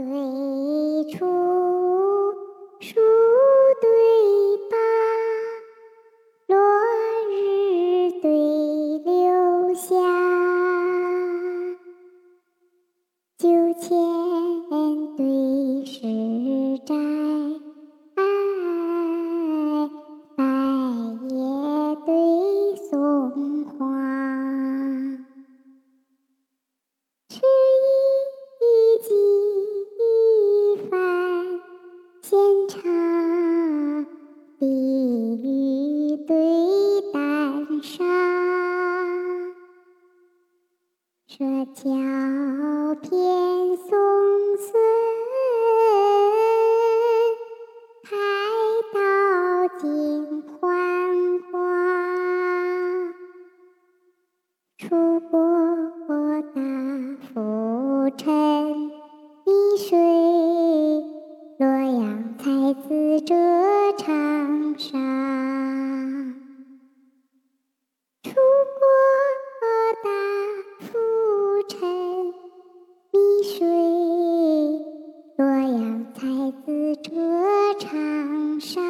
最初说舌角偏松森，开道尽欢花，出国大浮沉，碧水洛阳才子者。长沙，才子浙长沙。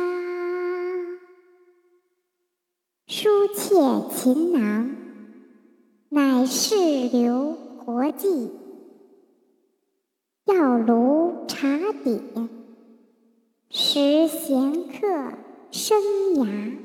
书妾琴囊，乃是留国际，药炉茶鼎。食闲客生涯。